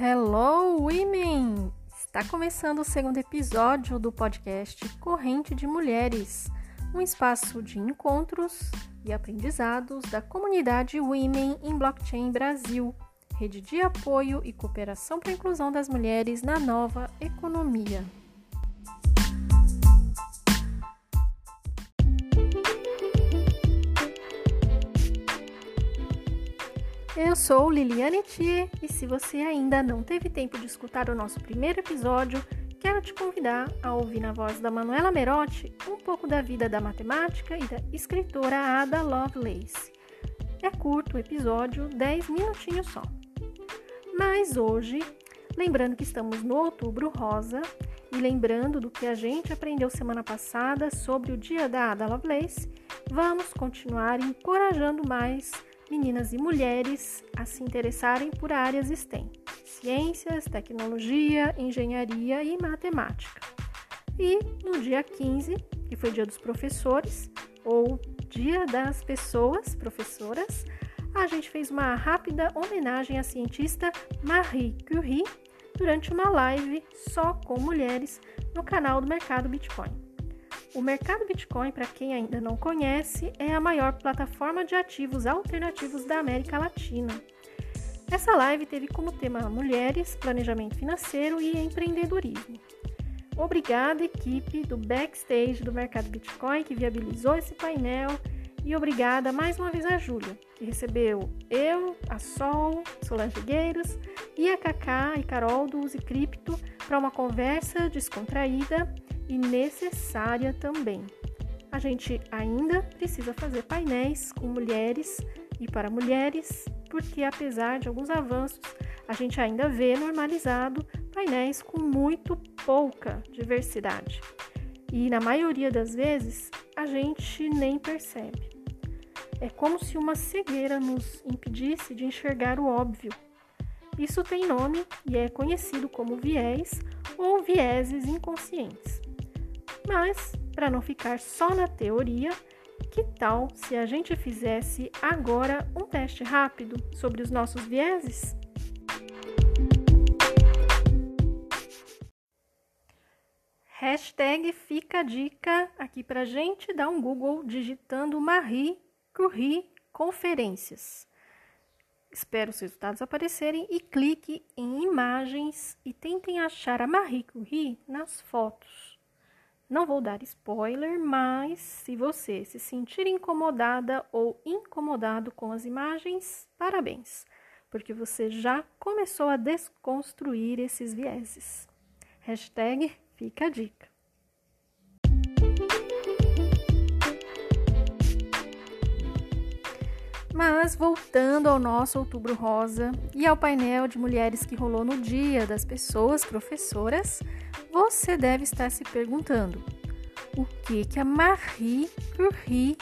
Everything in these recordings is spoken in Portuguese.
Hello, women! Está começando o segundo episódio do podcast Corrente de Mulheres, um espaço de encontros e aprendizados da comunidade Women em Blockchain Brasil, rede de apoio e cooperação para a inclusão das mulheres na nova economia. Eu sou Liliane Thier e se você ainda não teve tempo de escutar o nosso primeiro episódio, quero te convidar a ouvir na voz da Manuela Merotti um pouco da vida da matemática e da escritora Ada Lovelace. É curto o episódio, 10 minutinhos só. Mas hoje, lembrando que estamos no Outubro Rosa e lembrando do que a gente aprendeu semana passada sobre o dia da Ada Lovelace, vamos continuar encorajando mais meninas e mulheres a se interessarem por áreas STEM: ciências, tecnologia, engenharia e matemática. E no dia 15, que foi dia dos professores, ou dia das pessoas professoras, a gente fez uma rápida homenagem à cientista Marie Curie durante uma live só com mulheres no canal do Mercado Bitcoin. O mercado Bitcoin, para quem ainda não conhece, é a maior plataforma de ativos alternativos da América Latina. Essa live teve como tema Mulheres, Planejamento Financeiro e Empreendedorismo. Obrigada, equipe do backstage do mercado Bitcoin que viabilizou esse painel e obrigada mais uma vez a Júlia, que recebeu eu, a Sol, Solange Gueiros e a Kaká e Carol do Use Cripto para uma conversa descontraída e necessária também. A gente ainda precisa fazer painéis com mulheres e para mulheres, porque apesar de alguns avanços, a gente ainda vê normalizado painéis com muito pouca diversidade. E na maioria das vezes, a gente nem percebe. É como se uma cegueira nos impedisse de enxergar o óbvio. Isso tem nome e é conhecido como viés ou vieses inconscientes. Mas, para não ficar só na teoria, que tal se a gente fizesse agora um teste rápido sobre os nossos vieses? Hashtag fica a dica aqui para gente dar um Google digitando Marie Curie Conferências. Espero os resultados aparecerem e clique em imagens e tentem achar a Marie Curie nas fotos. Não vou dar spoiler, mas se você se sentir incomodada ou incomodado com as imagens, parabéns, porque você já começou a desconstruir esses vieses. Hashtag fica a dica. Mas voltando ao nosso Outubro Rosa e ao painel de mulheres que rolou no Dia das Pessoas Professoras, você deve estar se perguntando: o que que a Marie Curie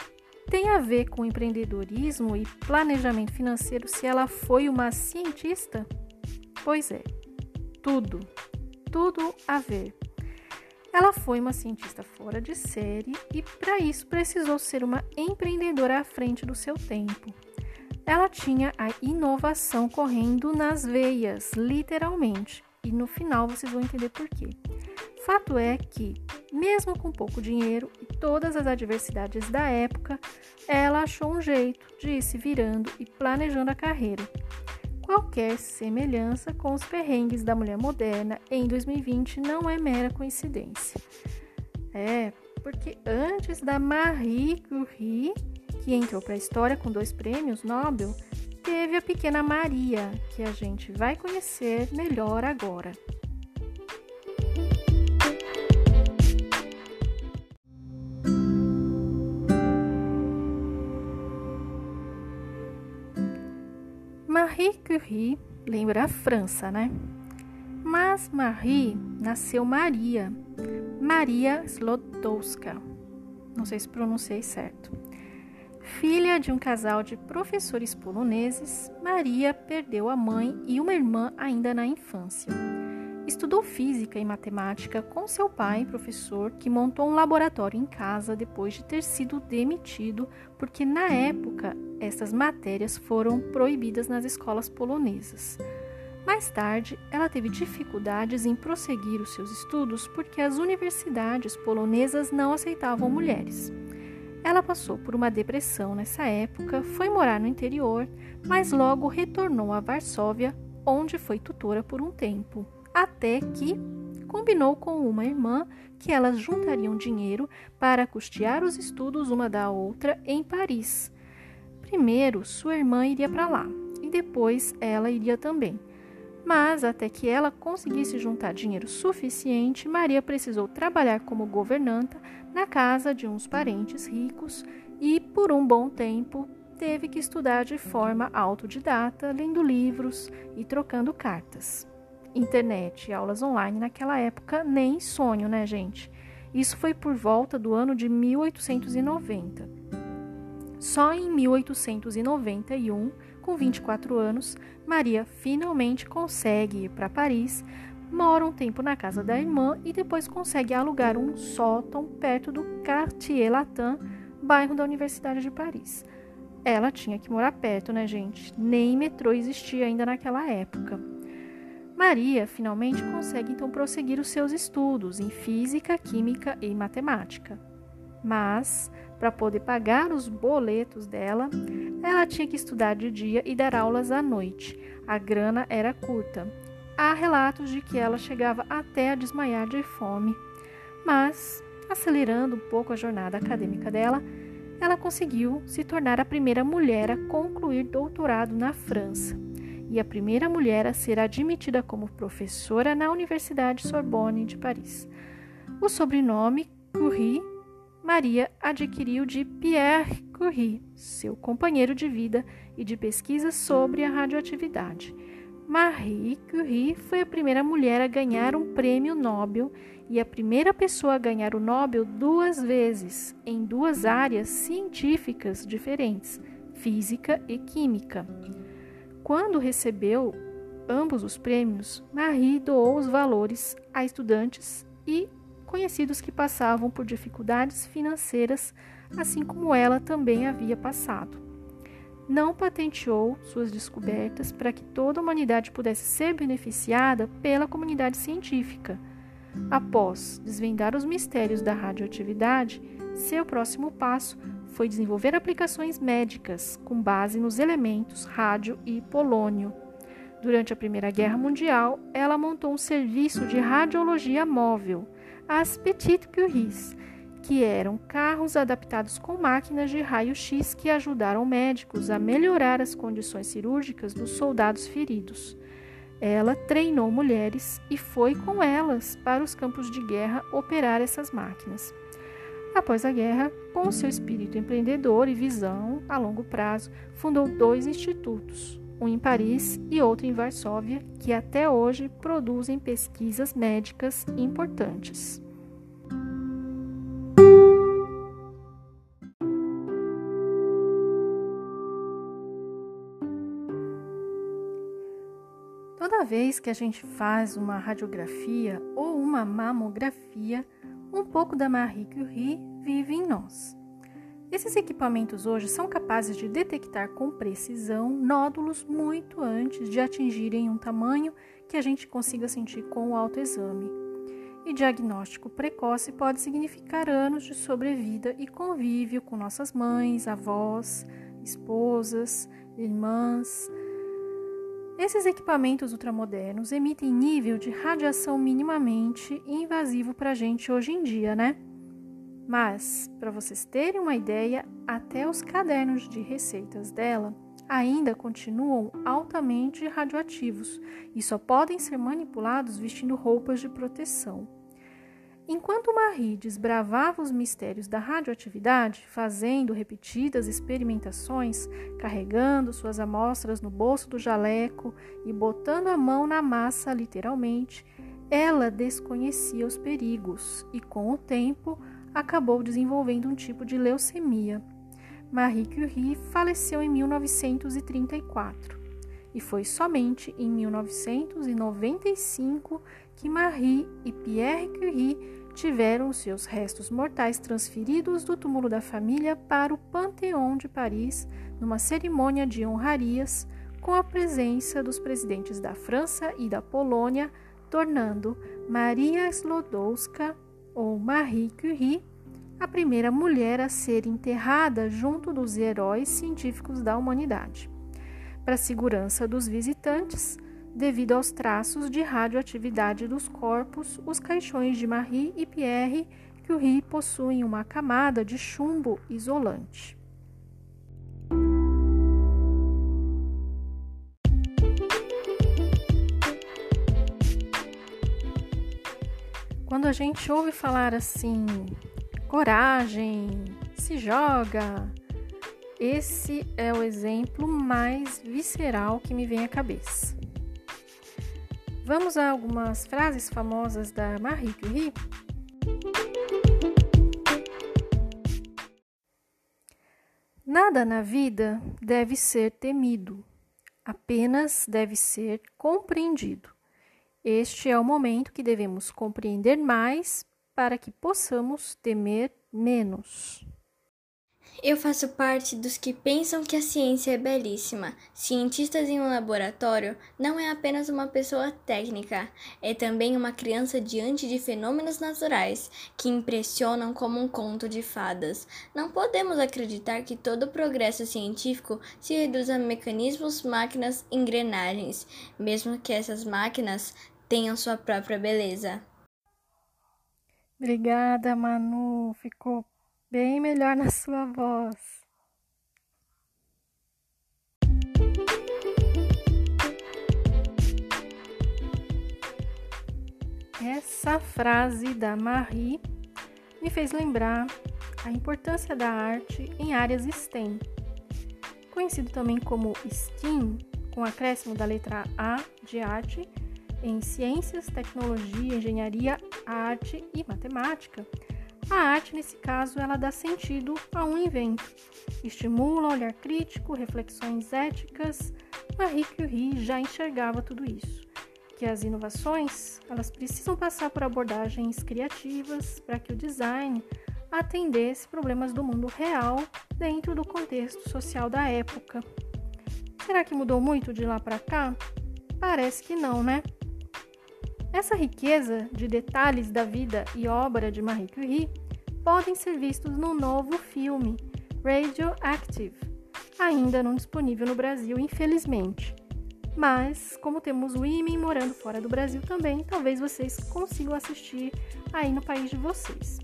tem a ver com empreendedorismo e planejamento financeiro se ela foi uma cientista? Pois é, tudo, tudo a ver. Ela foi uma cientista fora de série e, para isso, precisou ser uma empreendedora à frente do seu tempo. Ela tinha a inovação correndo nas veias, literalmente, e no final vocês vão entender por quê. Fato é que, mesmo com pouco dinheiro e todas as adversidades da época, ela achou um jeito de ir se virando e planejando a carreira. Qualquer semelhança com os perrengues da mulher moderna em 2020 não é mera coincidência. É, porque antes da Marie Curie, que entrou para a história com dois prêmios Nobel, teve a pequena Maria, que a gente vai conhecer melhor agora. Marie Curie lembra a França, né? Mas Marie nasceu Maria, Maria Slodowska. Não sei se pronunciei certo. Filha de um casal de professores poloneses, Maria perdeu a mãe e uma irmã ainda na infância. Estudou física e matemática com seu pai, professor, que montou um laboratório em casa depois de ter sido demitido, porque na época essas matérias foram proibidas nas escolas polonesas. Mais tarde, ela teve dificuldades em prosseguir os seus estudos porque as universidades polonesas não aceitavam mulheres. Ela passou por uma depressão nessa época, foi morar no interior, mas logo retornou a Varsóvia, onde foi tutora por um tempo, até que combinou com uma irmã que elas juntariam dinheiro para custear os estudos uma da outra em Paris. Primeiro, sua irmã iria para lá e depois ela iria também. Mas até que ela conseguisse juntar dinheiro suficiente, Maria precisou trabalhar como governanta na casa de uns parentes ricos e, por um bom tempo, teve que estudar de forma autodidata, lendo livros e trocando cartas. Internet e aulas online naquela época nem sonho, né, gente? Isso foi por volta do ano de 1890. Só em 1891 com 24 anos, Maria finalmente consegue ir para Paris, mora um tempo na casa da irmã e depois consegue alugar um sótão perto do Quartier Latin, bairro da Universidade de Paris. Ela tinha que morar perto, né, gente? Nem metrô existia ainda naquela época. Maria finalmente consegue então prosseguir os seus estudos em física, química e matemática. Mas para poder pagar os boletos dela, ela tinha que estudar de dia e dar aulas à noite. A grana era curta. Há relatos de que ela chegava até a desmaiar de fome. Mas, acelerando um pouco a jornada acadêmica dela, ela conseguiu se tornar a primeira mulher a concluir doutorado na França e a primeira mulher a ser admitida como professora na Universidade Sorbonne de Paris. O sobrenome Curie Maria adquiriu de Pierre Curie, seu companheiro de vida e de pesquisa sobre a radioatividade. Marie Curie foi a primeira mulher a ganhar um prêmio Nobel e a primeira pessoa a ganhar o Nobel duas vezes, em duas áreas científicas diferentes, física e química. Quando recebeu ambos os prêmios, Marie doou os valores a estudantes e conhecidos que passavam por dificuldades financeiras, assim como ela também havia passado. Não patenteou suas descobertas para que toda a humanidade pudesse ser beneficiada pela comunidade científica. Após desvendar os mistérios da radioatividade, seu próximo passo foi desenvolver aplicações médicas com base nos elementos rádio e polônio. Durante a Primeira Guerra Mundial, ela montou um serviço de radiologia móvel as Petit Curies, que eram carros adaptados com máquinas de raio-x que ajudaram médicos a melhorar as condições cirúrgicas dos soldados feridos. Ela treinou mulheres e foi com elas para os campos de guerra operar essas máquinas. Após a guerra, com seu espírito empreendedor e visão a longo prazo, fundou dois institutos, um em Paris e outro em Varsóvia, que até hoje produzem pesquisas médicas importantes. Toda vez que a gente faz uma radiografia ou uma mamografia, um pouco da Marie Curie vive em nós. Esses equipamentos hoje são capazes de detectar com precisão nódulos muito antes de atingirem um tamanho que a gente consiga sentir com o autoexame. E diagnóstico precoce pode significar anos de sobrevida e convívio com nossas mães, avós, esposas, irmãs. Esses equipamentos ultramodernos emitem nível de radiação minimamente invasivo para a gente hoje em dia, né? Mas, para vocês terem uma ideia, até os cadernos de receitas dela ainda continuam altamente radioativos e só podem ser manipulados vestindo roupas de proteção. Enquanto Marie desbravava os mistérios da radioatividade, fazendo repetidas experimentações, carregando suas amostras no bolso do jaleco e botando a mão na massa, literalmente, ela desconhecia os perigos e, com o tempo, acabou desenvolvendo um tipo de leucemia. Marie Curie faleceu em 1934 e foi somente em 1995 que Marie e Pierre Curie tiveram seus restos mortais transferidos do túmulo da família para o Panteão de Paris numa cerimônia de honrarias com a presença dos presidentes da França e da Polônia, tornando Maria Sklodowska, ou Marie Curie, a primeira mulher a ser enterrada junto dos heróis científicos da humanidade. Para a segurança dos visitantes, devido aos traços de radioatividade dos corpos, os caixões de Marie e Pierre Curie possuem uma camada de chumbo isolante. Quando a gente ouve falar assim, coragem, se joga, esse é o exemplo mais visceral que me vem à cabeça. Vamos a algumas frases famosas da Marie Curie? Nada na vida deve ser temido, apenas deve ser compreendido. Este é o momento que devemos compreender mais para que possamos temer menos. Eu faço parte dos que pensam que a ciência é belíssima. Cientistas em um laboratório não é apenas uma pessoa técnica, é também uma criança diante de fenômenos naturais que impressionam como um conto de fadas. Não podemos acreditar que todo o progresso científico se reduz a mecanismos, máquinas, engrenagens, mesmo que essas máquinas tenham sua própria beleza. Obrigada, Manu. Ficou bem melhor na sua voz. Essa frase da Marie me fez lembrar a importância da arte em áreas STEM, conhecido também como STEAM, com acréscimo da letra A de arte, em ciências, tecnologia, engenharia, arte e matemática a arte, nesse caso, ela dá sentido a um evento, estimula olhar crítico, reflexões éticas. Marie Curie já enxergava tudo isso, que as inovações elas precisam passar por abordagens criativas para que o design atendesse problemas do mundo real dentro do contexto social da época. Será que mudou muito de lá para cá? Parece que não, né? Essa riqueza de detalhes da vida e obra de Marie Curie podem ser vistos no novo filme Radioactive, ainda não disponível no Brasil, infelizmente. Mas, como temos o morando fora do Brasil também, talvez vocês consigam assistir aí no país de vocês.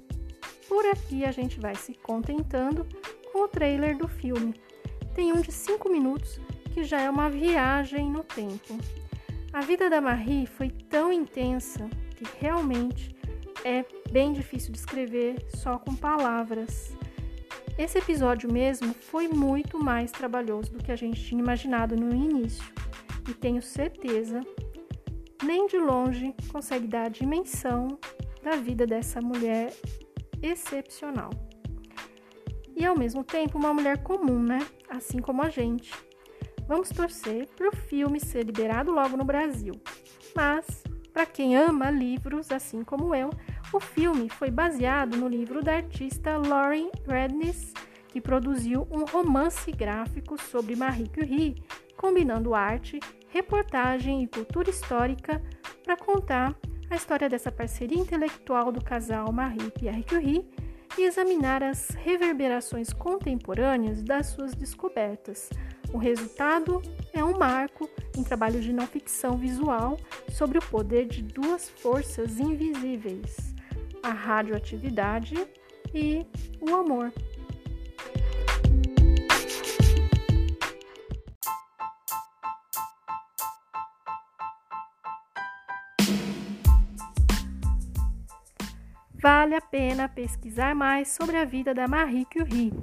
Por aqui a gente vai se contentando com o trailer do filme. Tem um de 5 minutos que já é uma viagem no tempo. A vida da Marie foi tão intensa que realmente é bem difícil de escrever só com palavras. Esse episódio mesmo foi muito mais trabalhoso do que a gente tinha imaginado no início, e tenho certeza, nem de longe consegue dar a dimensão da vida dessa mulher excepcional. E ao mesmo tempo, uma mulher comum, né? Assim como a gente Vamos torcer para o filme ser liberado logo no Brasil. Mas, para quem ama livros, assim como eu, o filme foi baseado no livro da artista Lauren Redness, que produziu um romance gráfico sobre Marie Curie, combinando arte, reportagem e cultura histórica para contar a história dessa parceria intelectual do casal Marie Pierre Curie e examinar as reverberações contemporâneas das suas descobertas, o resultado é um marco em trabalho de não ficção visual sobre o poder de duas forças invisíveis: a radioatividade e o amor. Vale a pena pesquisar mais sobre a vida da Marie Curie.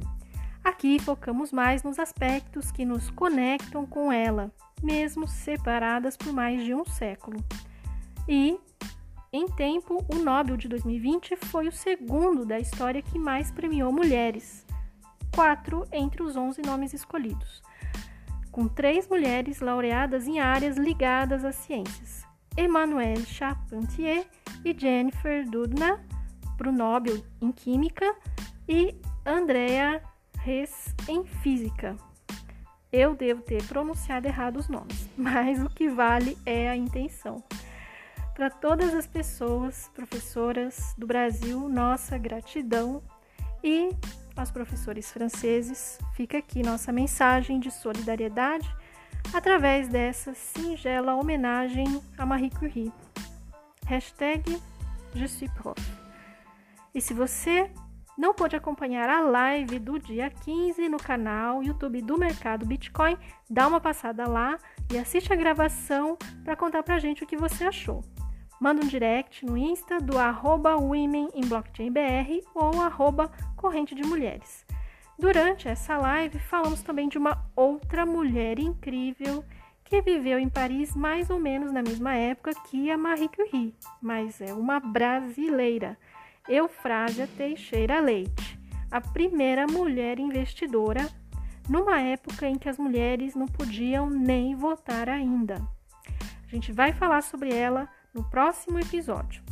Aqui focamos mais nos aspectos que nos conectam com ela, mesmo separadas por mais de um século. E, em tempo, o Nobel de 2020 foi o segundo da história que mais premiou mulheres, quatro entre os 11 nomes escolhidos, com três mulheres laureadas em áreas ligadas às ciências: Emmanuelle Charpentier e Jennifer Doudna para o Nobel em Química e Andrea res em física. Eu devo ter pronunciado errado os nomes, mas o que vale é a intenção. Para todas as pessoas, professoras do Brasil, nossa gratidão e aos professores franceses, fica aqui nossa mensagem de solidariedade através dessa singela homenagem a Marie Curie. Hashtag Je. E se você não pôde acompanhar a live do dia 15 no canal YouTube do Mercado Bitcoin, dá uma passada lá e assiste a gravação para contar pra gente o que você achou. Manda um direct no Insta do arroba Women in Blockchain BR ou arroba Corrente de Mulheres. Durante essa live, falamos também de uma outra mulher incrível que viveu em Paris mais ou menos na mesma época que a Marie Curie, mas é uma brasileira, Eufrásia Teixeira Leite, a primeira mulher investidora numa época em que as mulheres não podiam nem votar ainda. A gente vai falar sobre ela no próximo episódio.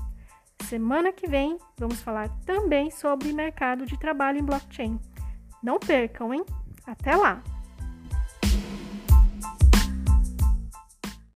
Semana que vem vamos falar também sobre mercado de trabalho em blockchain. Não percam, hein? Até lá!